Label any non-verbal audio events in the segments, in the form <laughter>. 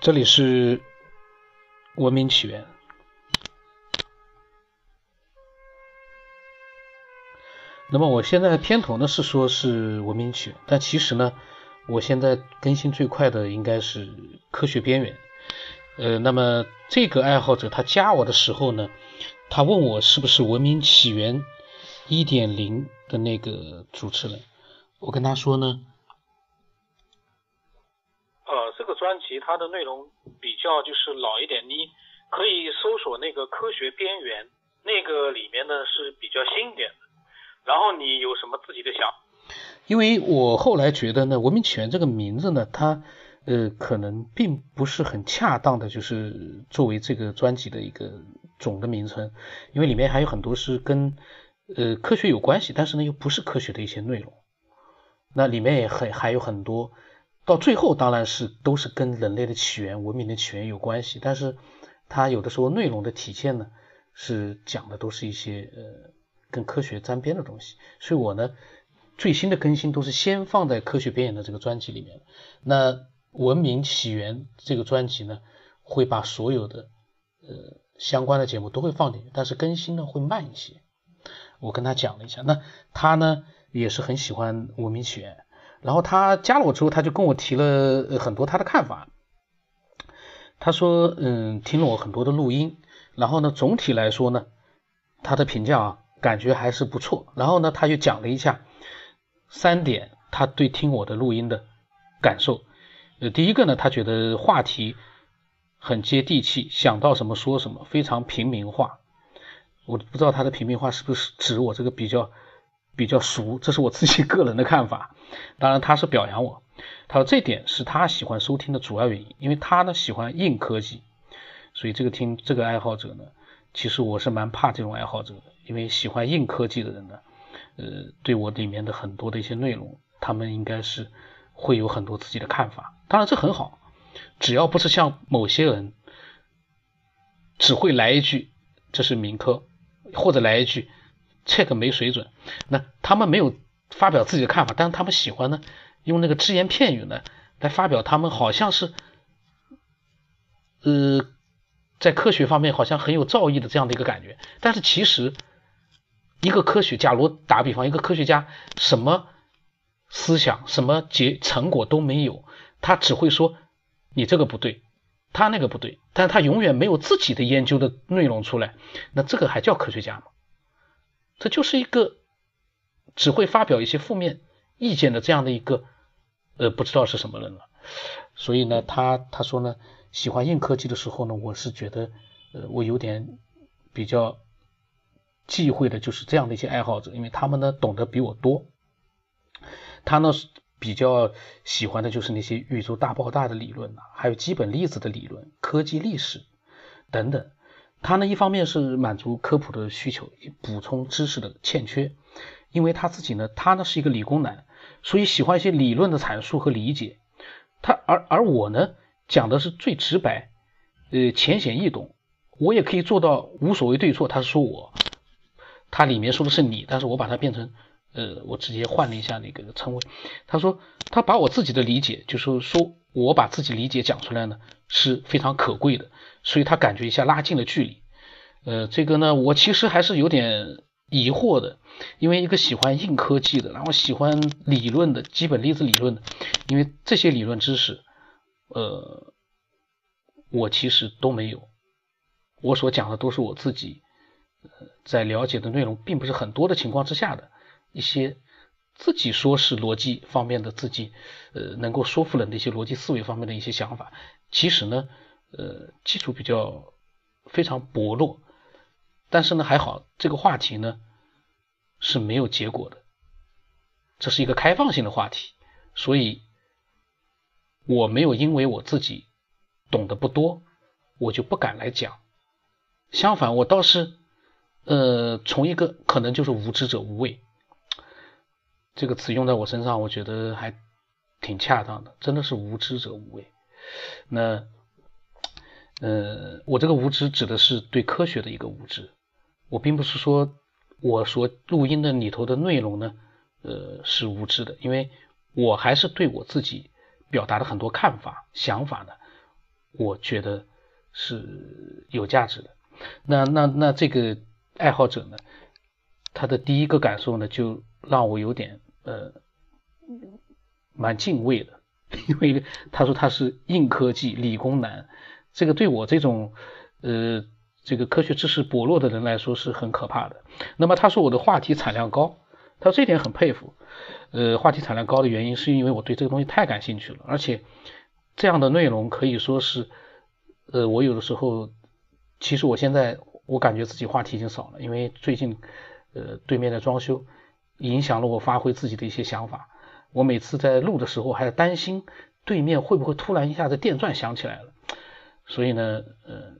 这里是文明起源。那么我现在的片头呢是说是文明起源，但其实呢，我现在更新最快的应该是科学边缘。呃，那么这个爱好者他加我的时候呢，他问我是不是文明起源一点零的那个主持人，我跟他说呢。专辑它的内容比较就是老一点，你可以搜索那个科学边缘，那个里面呢是比较新一点的。然后你有什么自己的想？因为我后来觉得呢，文明起源这个名字呢，它呃可能并不是很恰当的，就是作为这个专辑的一个总的名称，因为里面还有很多是跟呃科学有关系，但是呢又不是科学的一些内容。那里面也还还有很多。到最后当然是都是跟人类的起源、文明的起源有关系，但是它有的时候内容的体现呢，是讲的都是一些呃跟科学沾边的东西。所以我呢最新的更新都是先放在科学边缘的这个专辑里面。那文明起源这个专辑呢，会把所有的呃相关的节目都会放进去，但是更新呢会慢一些。我跟他讲了一下，那他呢也是很喜欢文明起源。然后他加了我之后，他就跟我提了很多他的看法。他说：“嗯，听了我很多的录音，然后呢，总体来说呢，他的评价啊，感觉还是不错。然后呢，他就讲了一下三点他对听我的录音的感受。呃，第一个呢，他觉得话题很接地气，想到什么说什么，非常平民化。我不知道他的平民化是不是指我这个比较。”比较熟，这是我自己个人的看法。当然，他是表扬我，他说这点是他喜欢收听的主要原因，因为他呢喜欢硬科技，所以这个听这个爱好者呢，其实我是蛮怕这种爱好者的，因为喜欢硬科技的人呢，呃，对我里面的很多的一些内容，他们应该是会有很多自己的看法。当然这很好，只要不是像某些人只会来一句这是民科，或者来一句。这个没水准，那他们没有发表自己的看法，但是他们喜欢呢，用那个只言片语呢来发表他们好像是，呃，在科学方面好像很有造诣的这样的一个感觉。但是其实一个科学，假如打比方，一个科学家什么思想、什么结成果都没有，他只会说你这个不对，他那个不对，但是他永远没有自己的研究的内容出来，那这个还叫科学家吗？这就是一个只会发表一些负面意见的这样的一个呃不知道是什么人了，所以呢，他他说呢，喜欢硬科技的时候呢，我是觉得呃我有点比较忌讳的就是这样的一些爱好者，因为他们呢懂得比我多，他呢比较喜欢的就是那些宇宙大爆炸的理论呐，还有基本粒子的理论、科技历史等等。他呢，一方面是满足科普的需求，补充知识的欠缺，因为他自己呢，他呢是一个理工男，所以喜欢一些理论的阐述和理解。他而而我呢，讲的是最直白，呃，浅显易懂，我也可以做到无所谓对错。他说我，他里面说的是你，但是我把它变成，呃，我直接换了一下那个称谓。他说他把我自己的理解，就是说我把自己理解讲出来呢，是非常可贵的。所以他感觉一下拉近了距离，呃，这个呢，我其实还是有点疑惑的，因为一个喜欢硬科技的，然后喜欢理论的基本粒子理论的，因为这些理论知识，呃，我其实都没有，我所讲的都是我自己在了解的内容并不是很多的情况之下的一些自己说是逻辑方面的自己，呃，能够说服人的一些逻辑思维方面的一些想法，其实呢。呃，基础比较非常薄弱，但是呢还好，这个话题呢是没有结果的，这是一个开放性的话题，所以我没有因为我自己懂得不多，我就不敢来讲。相反，我倒是呃从一个可能就是无知者无畏这个词用在我身上，我觉得还挺恰当的，真的是无知者无畏。那。呃，我这个无知指的是对科学的一个无知，我并不是说我所录音的里头的内容呢，呃，是无知的，因为我还是对我自己表达的很多看法、想法呢，我觉得是有价值的。那那那这个爱好者呢，他的第一个感受呢，就让我有点呃蛮敬畏的，<laughs> 因为他说他是硬科技理工男，这个对我这种呃这个科学知识薄弱的人来说是很可怕的。那么他说我的话题产量高，他说这点很佩服。呃，话题产量高的原因是因为我对这个东西太感兴趣了，而且这样的内容可以说是呃我有的时候。其实我现在我感觉自己话题已经少了，因为最近呃对面的装修影响了我发挥自己的一些想法。我每次在录的时候还担心对面会不会突然一下子电钻响起来了，所以呢呃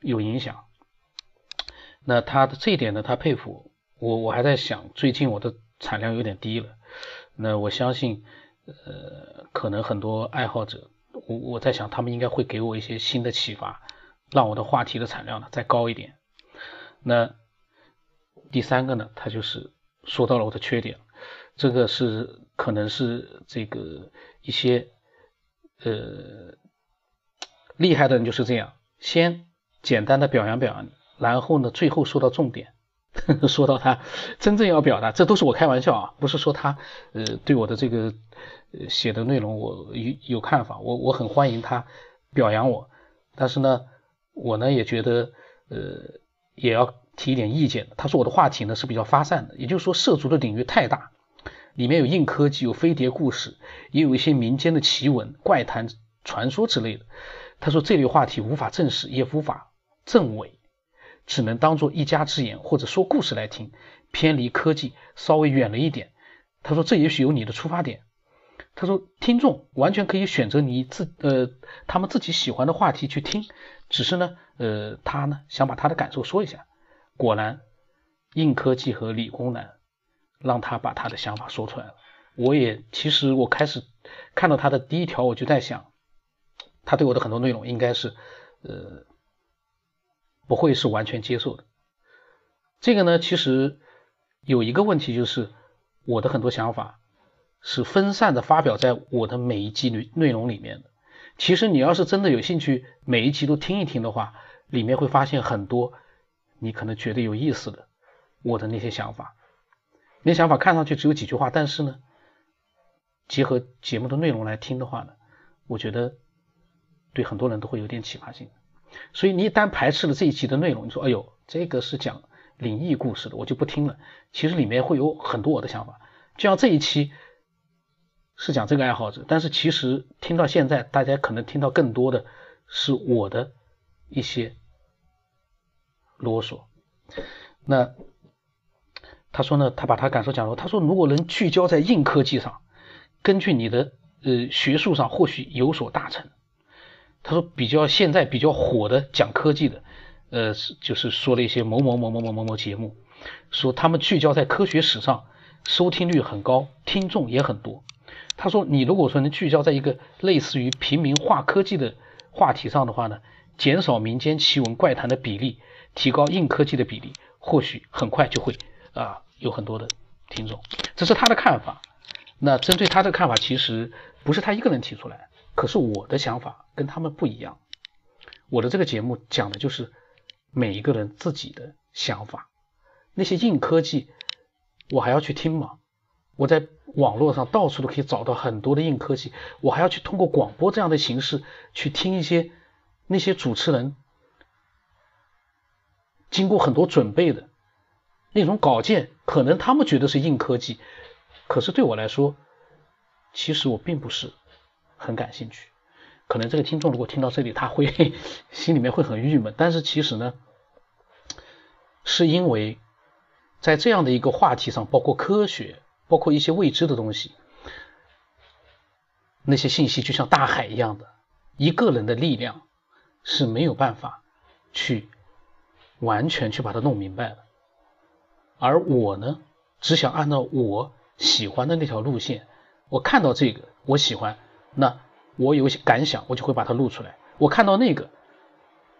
有影响。那他的这一点呢，他佩服我。我还在想，最近我的产量有点低了。那我相信呃可能很多爱好者，我我在想他们应该会给我一些新的启发。让我的话题的产量呢再高一点。那第三个呢，他就是说到了我的缺点，这个是可能是这个一些呃厉害的人就是这样，先简单的表扬表扬你，然后呢最后说到重点，<laughs> 说到他真正要表达，这都是我开玩笑啊，不是说他呃对我的这个写的内容我有有看法，我我很欢迎他表扬我，但是呢。我呢也觉得，呃，也要提一点意见。他说我的话题呢是比较发散的，也就是说涉足的领域太大，里面有硬科技，有飞碟故事，也有一些民间的奇闻、怪谈、传说之类的。他说这类话题无法证实，也无法证伪，只能当做一家之言或者说故事来听，偏离科技稍微远了一点。他说这也许有你的出发点。他说听众完全可以选择你自呃他们自己喜欢的话题去听。只是呢，呃，他呢想把他的感受说一下。果然，硬科技和理工男让他把他的想法说出来了。我也其实我开始看到他的第一条，我就在想，他对我的很多内容应该是呃不会是完全接受的。这个呢，其实有一个问题就是，我的很多想法是分散的发表在我的每一集内内容里面的。其实你要是真的有兴趣，每一集都听一听的话，里面会发现很多你可能觉得有意思的我的那些想法。那想法看上去只有几句话，但是呢，结合节目的内容来听的话呢，我觉得对很多人都会有点启发性。所以你一旦排斥了这一期的内容，你说哎呦，这个是讲灵异故事的，我就不听了。其实里面会有很多我的想法，就像这一期。是讲这个爱好者，但是其实听到现在，大家可能听到更多的是我的一些啰嗦。那他说呢，他把他感受讲了，他说如果能聚焦在硬科技上，根据你的呃学术上或许有所大成。他说比较现在比较火的讲科技的，呃就是说了一些某某某某某某某节目，说他们聚焦在科学史上，收听率很高，听众也很多。他说：“你如果说能聚焦在一个类似于平民化科技的话题上的话呢，减少民间奇闻怪谈的比例，提高硬科技的比例，或许很快就会啊有很多的听众。这是他的看法。那针对他的看法，其实不是他一个人提出来，可是我的想法跟他们不一样。我的这个节目讲的就是每一个人自己的想法。那些硬科技，我还要去听吗？我在。”网络上到处都可以找到很多的硬科技，我还要去通过广播这样的形式去听一些那些主持人经过很多准备的那种稿件，可能他们觉得是硬科技，可是对我来说，其实我并不是很感兴趣。可能这个听众如果听到这里，他会 <laughs> 心里面会很郁闷。但是其实呢，是因为在这样的一个话题上，包括科学。包括一些未知的东西，那些信息就像大海一样的，一个人的力量是没有办法去完全去把它弄明白的。而我呢，只想按照我喜欢的那条路线，我看到这个我喜欢，那我有些感想，我就会把它录出来。我看到那个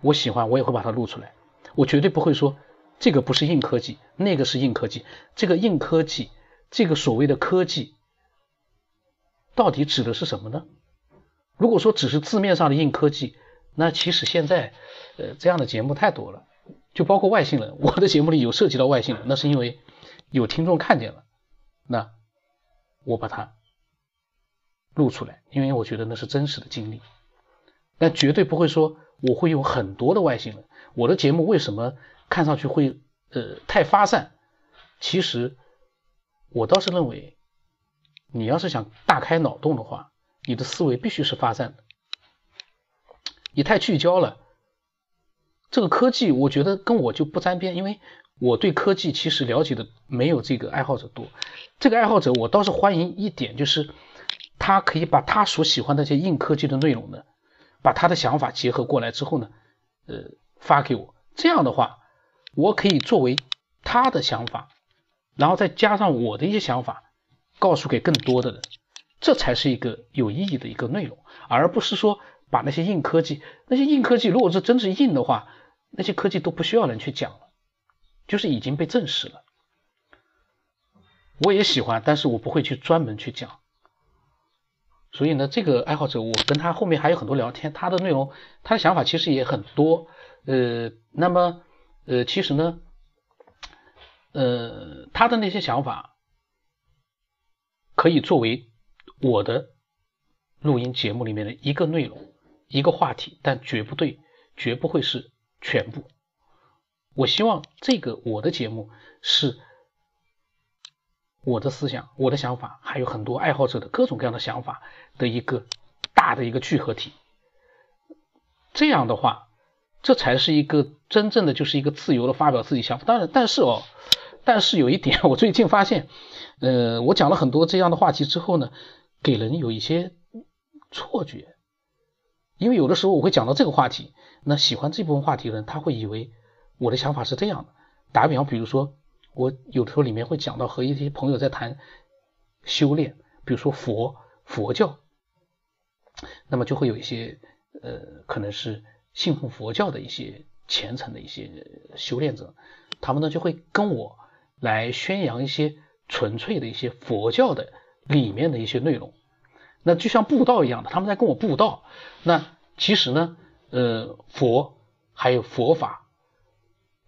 我喜欢，我也会把它录出来。我绝对不会说这个不是硬科技，那个是硬科技，这个硬科技。这个所谓的科技，到底指的是什么呢？如果说只是字面上的硬科技，那其实现在呃这样的节目太多了，就包括外星人，我的节目里有涉及到外星人，那是因为有听众看见了，那我把它录出来，因为我觉得那是真实的经历，但绝对不会说我会有很多的外星人。我的节目为什么看上去会呃太发散？其实我倒是认为，你要是想大开脑洞的话。你的思维必须是发散的，你太聚焦了。这个科技，我觉得跟我就不沾边，因为我对科技其实了解的没有这个爱好者多。这个爱好者，我倒是欢迎一点，就是他可以把他所喜欢的这些硬科技的内容呢，把他的想法结合过来之后呢，呃，发给我。这样的话，我可以作为他的想法，然后再加上我的一些想法，告诉给更多的人。这才是一个有意义的一个内容，而不是说把那些硬科技，那些硬科技如果是真是硬的话，那些科技都不需要人去讲了，就是已经被证实了。我也喜欢，但是我不会去专门去讲。所以呢，这个爱好者，我跟他后面还有很多聊天，他的内容，他的想法其实也很多。呃，那么，呃，其实呢，呃，他的那些想法可以作为。我的录音节目里面的一个内容，一个话题，但绝不对，绝不会是全部。我希望这个我的节目是我的思想、我的想法，还有很多爱好者的各种各样的想法的一个大的一个聚合体。这样的话，这才是一个真正的就是一个自由的发表自己想法。当然，但是哦，但是有一点，<laughs> 我最近发现，呃，我讲了很多这样的话题之后呢。给人有一些错觉，因为有的时候我会讲到这个话题，那喜欢这部分话题的人，他会以为我的想法是这样的。打个比方，比如说我有的时候里面会讲到和一些朋友在谈修炼，比如说佛佛教，那么就会有一些呃可能是信奉佛教的一些虔诚的一些修炼者，他们呢就会跟我来宣扬一些纯粹的一些佛教的。里面的一些内容，那就像布道一样的，他们在跟我布道。那其实呢，呃，佛还有佛法、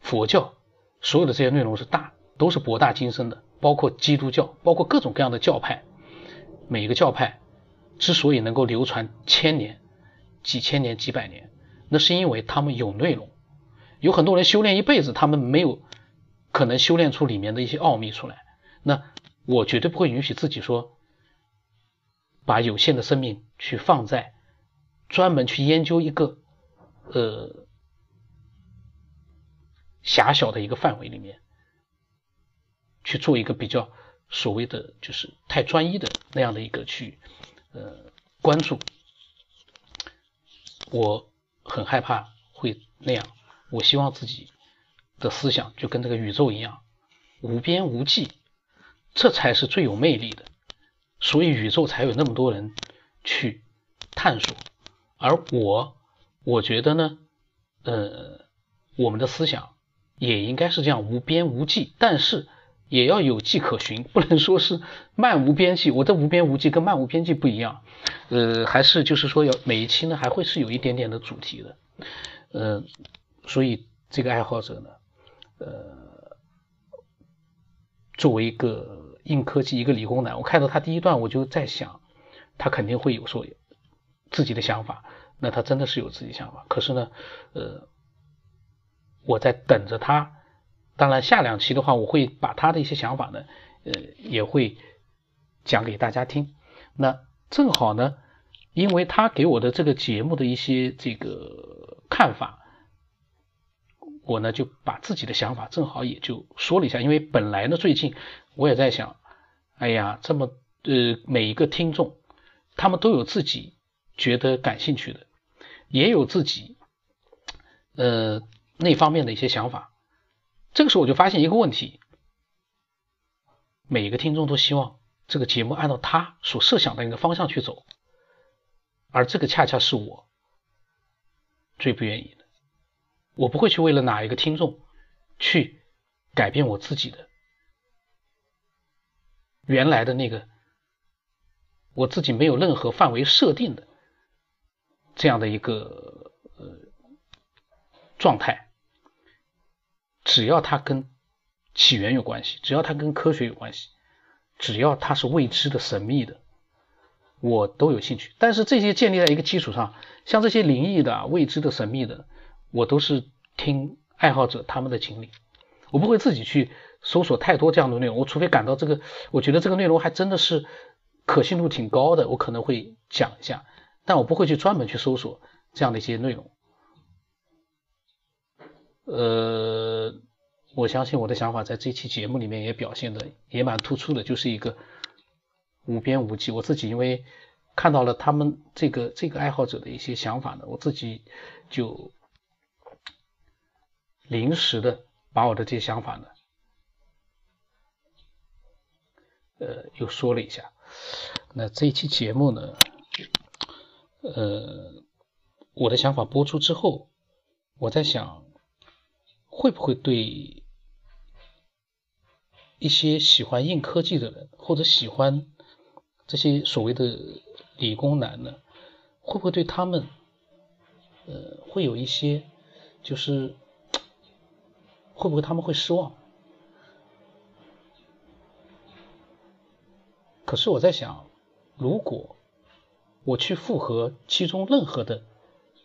佛教，所有的这些内容是大，都是博大精深的。包括基督教，包括各种各样的教派，每个教派之所以能够流传千年、几千年、几百年，那是因为他们有内容。有很多人修炼一辈子，他们没有可能修炼出里面的一些奥秘出来。那我绝对不会允许自己说，把有限的生命去放在专门去研究一个呃狭小的一个范围里面去做一个比较所谓的就是太专一的那样的一个去呃关注，我很害怕会那样。我希望自己的思想就跟这个宇宙一样无边无际。这才是最有魅力的，所以宇宙才有那么多人去探索。而我，我觉得呢，呃，我们的思想也应该是这样无边无际，但是也要有迹可循，<laughs> 不能说是漫无边际。我的无边无际跟漫无边际不一样，呃，还是就是说要每一期呢还会是有一点点的主题的，呃，所以这个爱好者呢，呃，作为一个。硬科技一个理工男，我看到他第一段，我就在想，他肯定会有说自己的想法。那他真的是有自己想法。可是呢，呃，我在等着他。当然，下两期的话，我会把他的一些想法呢，呃，也会讲给大家听。那正好呢，因为他给我的这个节目的一些这个看法，我呢就把自己的想法正好也就说了一下。因为本来呢，最近我也在想。哎呀，这么呃，每一个听众，他们都有自己觉得感兴趣的，也有自己呃那方面的一些想法。这个时候我就发现一个问题：每一个听众都希望这个节目按照他所设想的一个方向去走，而这个恰恰是我最不愿意的。我不会去为了哪一个听众去改变我自己的。原来的那个，我自己没有任何范围设定的这样的一个呃状态，只要它跟起源有关系，只要它跟科学有关系，只要它是未知的、神秘的，我都有兴趣。但是这些建立在一个基础上，像这些灵异的、未知的、神秘的，我都是听爱好者他们的经历，我不会自己去搜索太多这样的内容。我除非感到这个，我觉得这个内容还真的是可信度挺高的，我可能会讲一下。但我不会去专门去搜索这样的一些内容，呃，我相信我的想法在这期节目里面也表现的也蛮突出的，就是一个无边无际。我自己因为看到了他们这个这个爱好者的一些想法呢，我自己就临时的把我的这些想法呢，呃，又说了一下。那这一期节目呢？呃，我的想法播出之后，我在想，会不会对一些喜欢硬科技的人，或者喜欢这些所谓的理工男呢，会不会对他们，呃，会有一些，就是会不会他们会失望？可是我在想，如果。我去复合其中任何的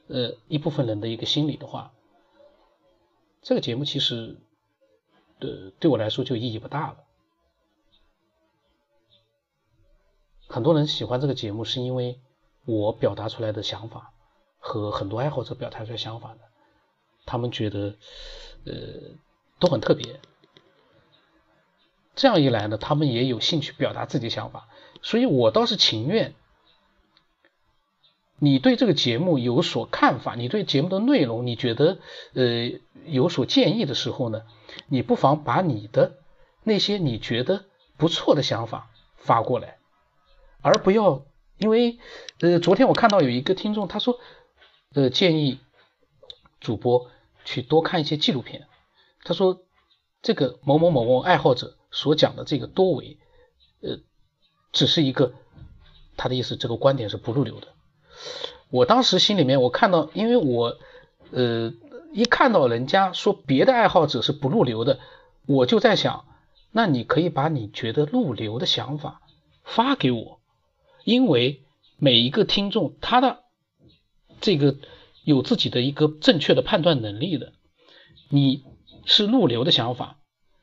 呃一部分人的一个心理的话，这个节目其实呃对我来说就意义不大了。很多人喜欢这个节目是因为我表达出来的想法和很多爱好者表达出来想法的，他们觉得呃都很特别，这样一来呢，他们也有兴趣表达自己想法，所以我倒是情愿。你对这个节目有所看法，你对节目的内容你觉得呃有所建议的时候呢，你不妨把你的那些你觉得不错的想法发过来，而不要因为呃昨天我看到有一个听众他说呃建议主播去多看一些纪录片，他说这个某某某某爱好者所讲的这个多维呃只是一个他的意思，这个观点是不入流的。我当时心里面，我看到，因为我，呃，一看到人家说别的爱好者是不入流的，我就在想，那你可以把你觉得入流的想法发给我，因为每一个听众他的这个有自己的一个正确的判断能力的，你是入流的想法，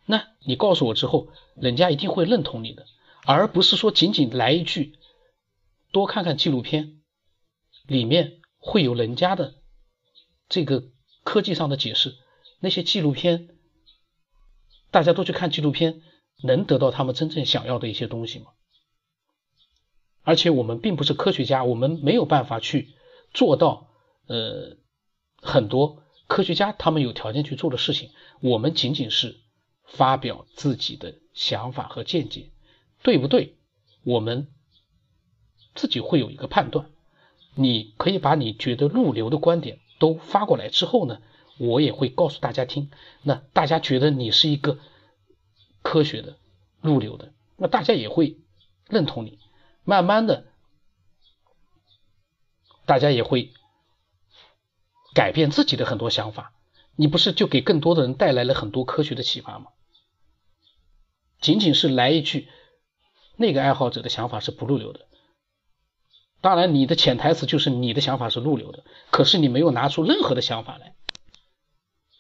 那你告诉我之后，人家一定会认同你的，而不是说仅仅来一句，多看看纪录片。里面会有人家的这个科技上的解释，那些纪录片，大家都去看纪录片，能得到他们真正想要的一些东西吗？而且我们并不是科学家，我们没有办法去做到呃很多科学家他们有条件去做的事情，我们仅仅是发表自己的想法和见解，对不对？我们自己会有一个判断。你可以把你觉得入流的观点都发过来之后呢，我也会告诉大家听。那大家觉得你是一个科学的入流的，那大家也会认同你。慢慢的，大家也会改变自己的很多想法。你不是就给更多的人带来了很多科学的启发吗？仅仅是来一句，那个爱好者的想法是不入流的。当然，你的潜台词就是你的想法是入流的，可是你没有拿出任何的想法来，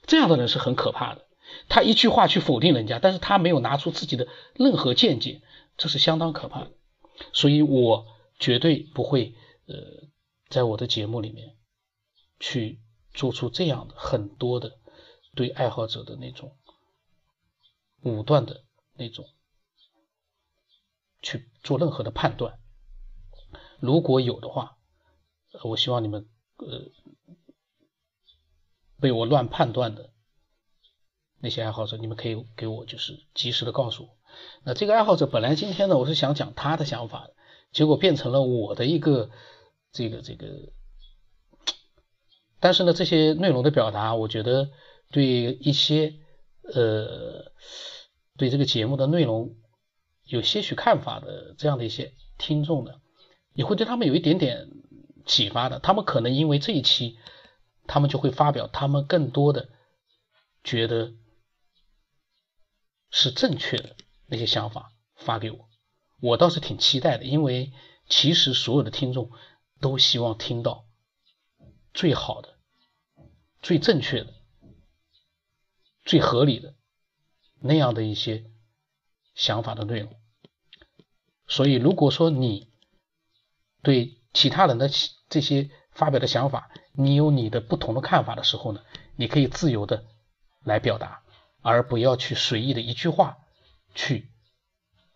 这样的人是很可怕的。他一句话去否定人家，但是他没有拿出自己的任何见解，这是相当可怕的。所以我绝对不会呃，在我的节目里面去做出这样的很多的对爱好者的那种武断的那种去做任何的判断。如果有的话，我希望你们呃被我乱判断的那些爱好者，你们可以给我就是及时的告诉我。那这个爱好者本来今天呢，我是想讲他的想法，结果变成了我的一个这个这个，但是呢，这些内容的表达，我觉得对一些呃对这个节目的内容有些许看法的这样的一些听众呢。你会对他们有一点点启发的，他们可能因为这一期，他们就会发表他们更多的觉得是正确的那些想法发给我，我倒是挺期待的，因为其实所有的听众都希望听到最好的、最正确的、最合理的那样的一些想法的内容。所以，如果说你对其他人的这些发表的想法，你有你的不同的看法的时候呢，你可以自由的来表达，而不要去随意的一句话去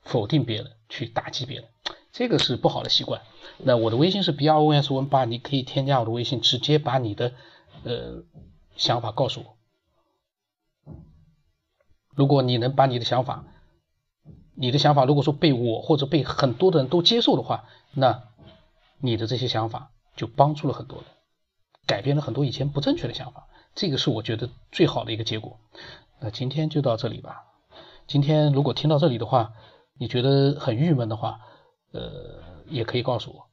否定别人，去打击别人，这个是不好的习惯。那我的微信是 b r o s 文八，你可以添加我的微信，直接把你的呃想法告诉我。如果你能把你的想法，你的想法如果说被我或者被很多的人都接受的话，那你的这些想法就帮助了很多人，改变了很多以前不正确的想法，这个是我觉得最好的一个结果。那今天就到这里吧。今天如果听到这里的话，你觉得很郁闷的话，呃，也可以告诉我。